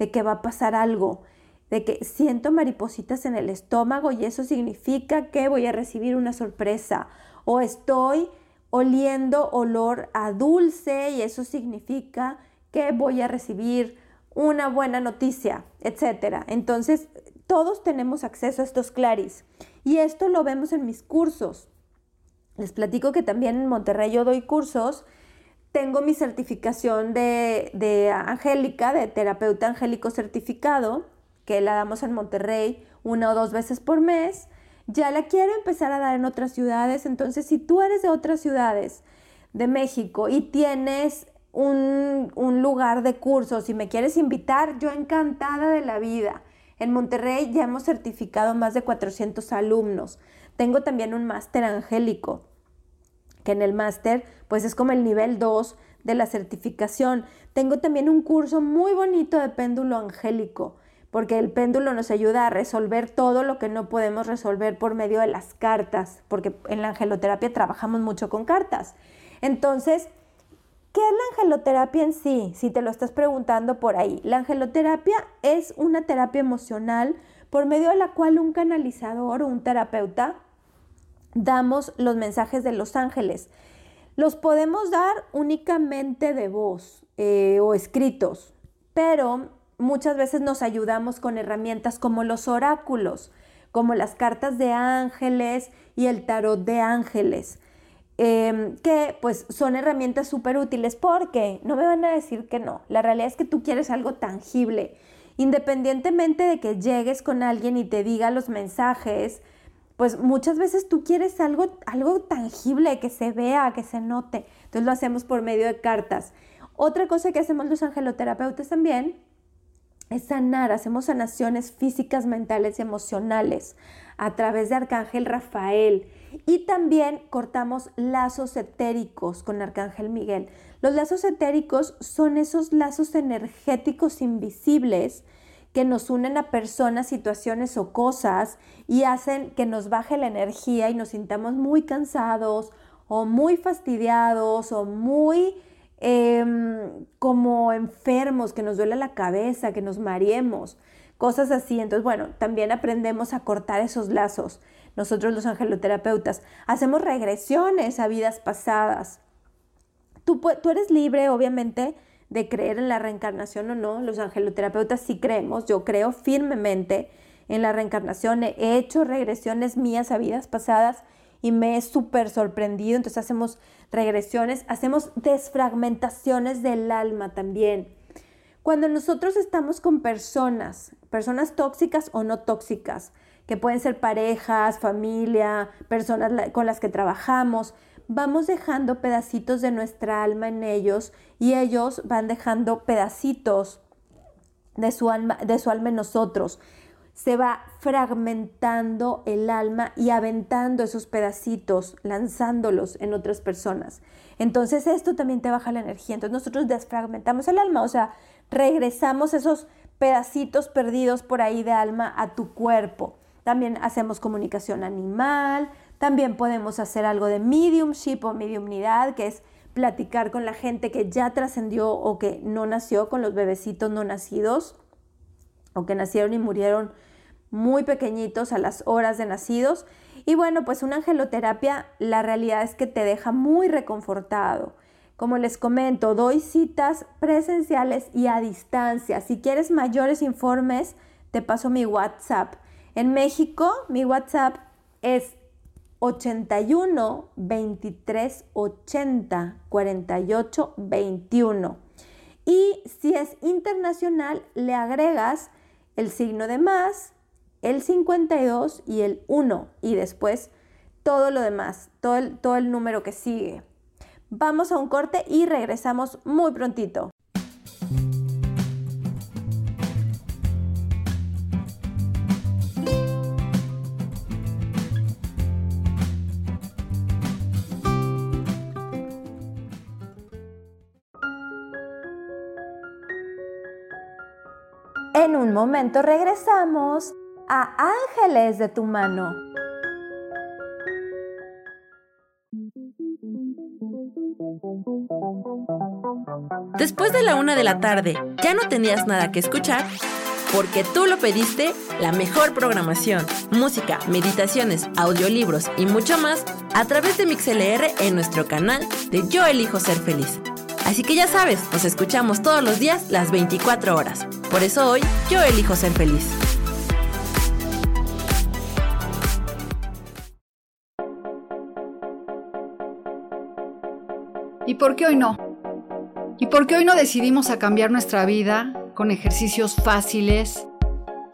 S2: de que va a pasar algo, de que siento maripositas en el estómago y eso significa que voy a recibir una sorpresa o estoy oliendo olor a dulce y eso significa que voy a recibir una buena noticia, etc. Entonces, todos tenemos acceso a estos claris y esto lo vemos en mis cursos. Les platico que también en Monterrey yo doy cursos. Tengo mi certificación de, de Angélica, de terapeuta angélico certificado, que la damos en Monterrey una o dos veces por mes. Ya la quiero empezar a dar en otras ciudades. Entonces, si tú eres de otras ciudades de México y tienes un, un lugar de cursos y me quieres invitar, yo encantada de la vida. En Monterrey ya hemos certificado más de 400 alumnos. Tengo también un máster angélico que en el máster pues es como el nivel 2 de la certificación. Tengo también un curso muy bonito de péndulo angélico, porque el péndulo nos ayuda a resolver todo lo que no podemos resolver por medio de las cartas, porque en la angeloterapia trabajamos mucho con cartas. Entonces, ¿qué es la angeloterapia en sí? Si te lo estás preguntando por ahí. La angeloterapia es una terapia emocional por medio de la cual un canalizador o un terapeuta damos los mensajes de los ángeles. Los podemos dar únicamente de voz eh, o escritos, pero muchas veces nos ayudamos con herramientas como los oráculos, como las cartas de ángeles y el tarot de ángeles, em, que pues son herramientas súper útiles porque no me van a decir que no, la realidad es que tú quieres algo tangible. Independientemente de que llegues con alguien y te diga los mensajes, pues muchas veces tú quieres algo, algo tangible, que se vea, que se note. Entonces lo hacemos por medio de cartas. Otra cosa que hacemos los angeloterapeutas también es sanar, hacemos sanaciones físicas, mentales y emocionales a través de Arcángel Rafael y también cortamos lazos etéricos con Arcángel Miguel. Los lazos etéricos son esos lazos energéticos invisibles que nos unen a personas, situaciones o cosas y hacen que nos baje la energía y nos sintamos muy cansados o muy fastidiados o muy em, como enfermos, que nos duele la cabeza, que nos mareemos, cosas así. Entonces, bueno, también aprendemos a cortar esos lazos. Nosotros los angeloterapeutas hacemos regresiones a vidas pasadas. Tú, tú eres libre, obviamente, de creer en la reencarnación o no. Los angeloterapeutas sí creemos, yo creo firmemente en la reencarnación. He hecho regresiones mías a vidas pasadas y me he súper sorprendido. Entonces hacemos regresiones, hacemos desfragmentaciones del alma también. Cuando nosotros estamos con personas, personas tóxicas o no tóxicas, que pueden ser parejas, familia, personas con las que trabajamos, vamos dejando pedacitos de nuestra alma en ellos y ellos van dejando pedacitos de su alma, de su alma en nosotros. Se va fragmentando el alma y aventando esos pedacitos, lanzándolos en otras personas. Entonces esto también te baja la energía. Entonces nosotros desfragmentamos el alma, o sea, regresamos esos pedacitos perdidos por ahí de alma a tu cuerpo. También hacemos comunicación animal, también podemos hacer algo de mediumship o mediumnidad, que es platicar con la gente que ya trascendió o que no nació, con los bebecitos no nacidos, o que nacieron y murieron muy pequeñitos a las horas de nacidos. Y bueno, pues una angeloterapia, la realidad es que te deja muy reconfortado. Como les comento, doy citas presenciales y a distancia. Si quieres mayores informes, te paso mi WhatsApp. En México, mi WhatsApp es 81 23 80 48 21. Y si es internacional, le agregas el signo de más, el 52 y el 1 y después todo lo demás, todo el, todo el número que sigue. Vamos a un corte y regresamos muy prontito. momento regresamos a Ángeles de tu mano.
S1: Después de la una de la tarde, ¿ya no tenías nada que escuchar? Porque tú lo pediste, la mejor programación, música, meditaciones, audiolibros y mucho más a través de MixLR en nuestro canal de Yo Elijo Ser Feliz. Así que ya sabes, nos escuchamos todos los días las 24 horas. Por eso hoy yo elijo ser feliz.
S8: ¿Y por qué hoy no? ¿Y por qué hoy no decidimos a cambiar nuestra vida con ejercicios fáciles,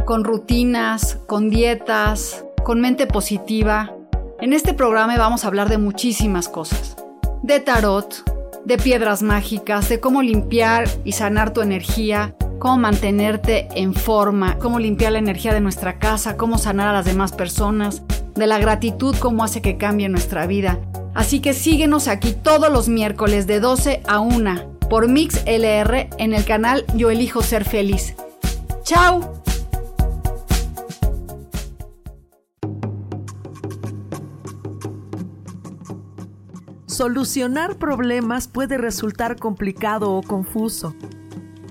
S8: con rutinas, con dietas, con mente positiva? En este programa vamos a hablar de muchísimas cosas. De tarot, de piedras mágicas, de cómo limpiar y sanar tu energía, cómo mantenerte en forma, cómo limpiar la energía de nuestra casa, cómo sanar a las demás personas, de la gratitud, cómo hace que cambie nuestra vida. Así que síguenos aquí todos los miércoles de 12 a 1 por Mix LR en el canal Yo Elijo Ser Feliz. ¡Chao!
S7: Solucionar problemas puede resultar complicado o confuso.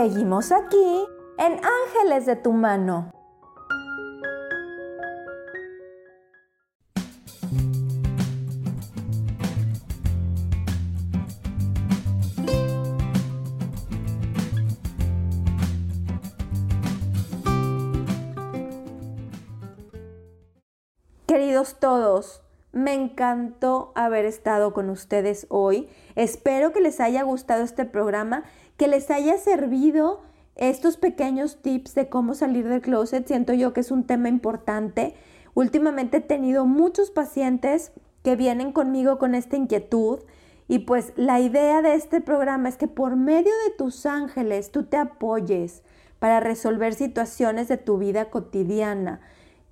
S2: Seguimos aquí en Ángeles de tu mano. Queridos todos, me encantó haber estado con ustedes hoy. Espero que les haya gustado este programa que les haya servido estos pequeños tips de cómo salir del closet. Siento yo que es un tema importante. Últimamente he tenido muchos pacientes que vienen conmigo con esta inquietud y pues la idea de este programa es que por medio de tus ángeles tú te apoyes para resolver situaciones de tu vida cotidiana,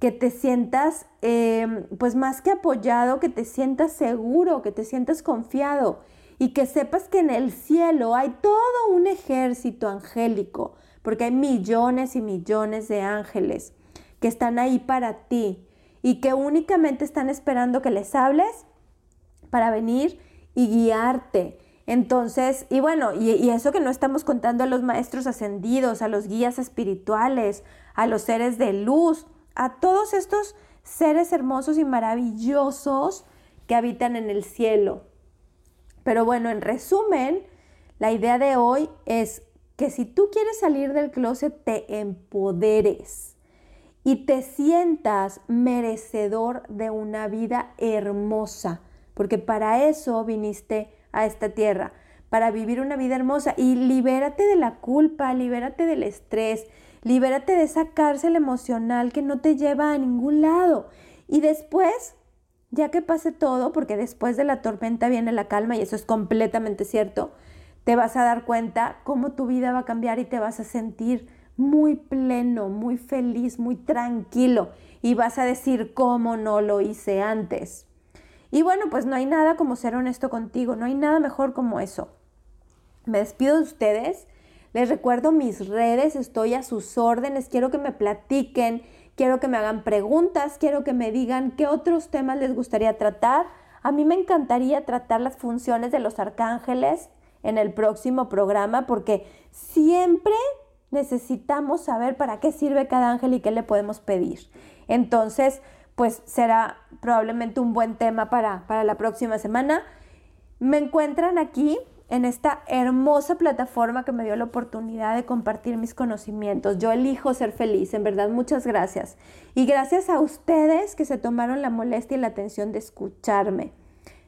S2: que te sientas em, pues más que apoyado, que te sientas seguro, que te sientas confiado y que sepas que en el cielo hay todo un ejército angélico, porque hay millones y millones de ángeles que están ahí para ti y que únicamente están esperando que les hables para venir y guiarte. Entonces, y bueno, y, y, eso que no estamos contando a los maestros ascendidos, a los guías espirituales, a los seres de luz, a todos estos seres hermosos y maravillosos que habitan en el cielo. Pero bueno, en resumen, la idea de hoy es que si tú quieres salir del closet, te empoderes y te sientas merecedor de una vida hermosa, porque para eso viniste a esta tierra, para vivir una vida hermosa y libérate de la culpa, libérate del estrés, libérate de esa cárcel emocional que no te lleva a ningún lado. Y después ya que pase todo, porque después de la tormenta viene la calma y eso es completamente cierto, te vas a dar cuenta cómo tu vida va a cambiar y te vas a sentir muy pleno, muy feliz, muy tranquilo y vas a decir cómo no lo hice antes. Y bueno, pues no hay nada como ser honesto contigo, no hay nada mejor como eso. Me despido de ustedes, les recuerdo mis redes, estoy a sus órdenes, quiero que me platiquen quiero que me hagan preguntas, quiero que me digan qué otros temas les gustaría tratar. A mí me encantaría tratar las funciones de los arcángeles en el próximo programa porque siempre necesitamos saber para qué sirve cada ángel y qué le podemos pedir. Entonces, pues será probablemente un buen tema para, para la próxima semana. Me encuentran aquí en esta hermosa plataforma que me dio la oportunidad de compartir mis conocimientos. Yo elijo ser feliz, en verdad muchas gracias. Y gracias a ustedes que se tomaron la molestia y la atención de escucharme.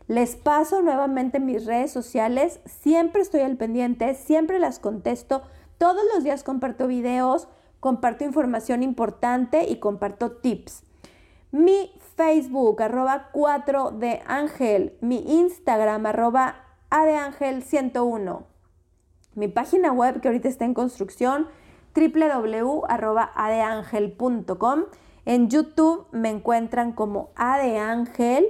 S2: Les paso nuevamente mis redes sociales, siempre estoy al pendiente, siempre las contesto, todos los días comparto videos, comparto información importante y comparto tips. mi Facebook, arroba 4 de Ángel, mi Instagram, arroba A de Ángel 101, mi página web que ahorita está en construcción, www.adeangel.com. En YouTube me encuentran como A Ángel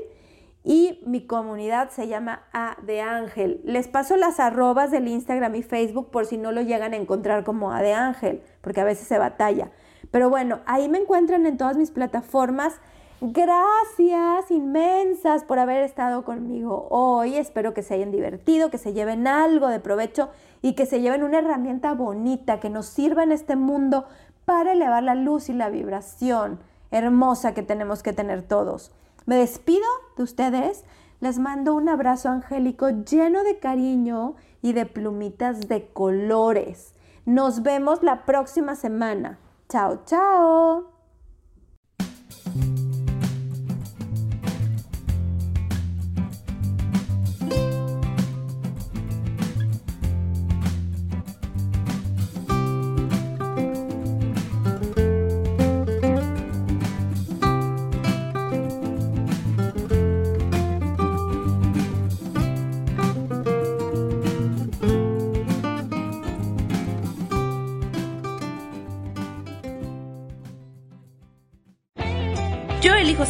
S2: y mi comunidad se llama A de Ángel. Les paso las arrobas del Instagram y Facebook por si no lo llegan a encontrar como A de Ángel, porque a veces se batalla. Pero bueno, ahí me encuentran en todas mis plataformas. Gracias inmensas por haber estado conmigo hoy. Espero que se hayan divertido, que se lleven algo de provecho y que se lleven una herramienta bonita que nos sirva en este mundo para elevar la luz y la vibración hermosa que tenemos que tener todos. Me despido de ustedes. Les mando un abrazo angélico lleno de cariño y de plumitas de colores. Nos vemos la próxima semana. Chao, chao.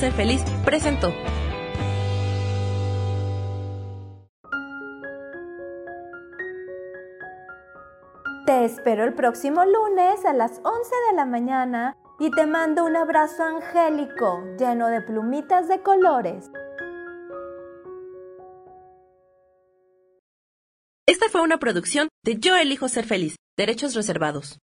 S1: Ser feliz presentó.
S2: Te espero el próximo lunes a las 11 de la mañana y te mando un abrazo angélico lleno de plumitas de colores.
S1: Esta fue una producción de Yo elijo ser feliz, derechos reservados.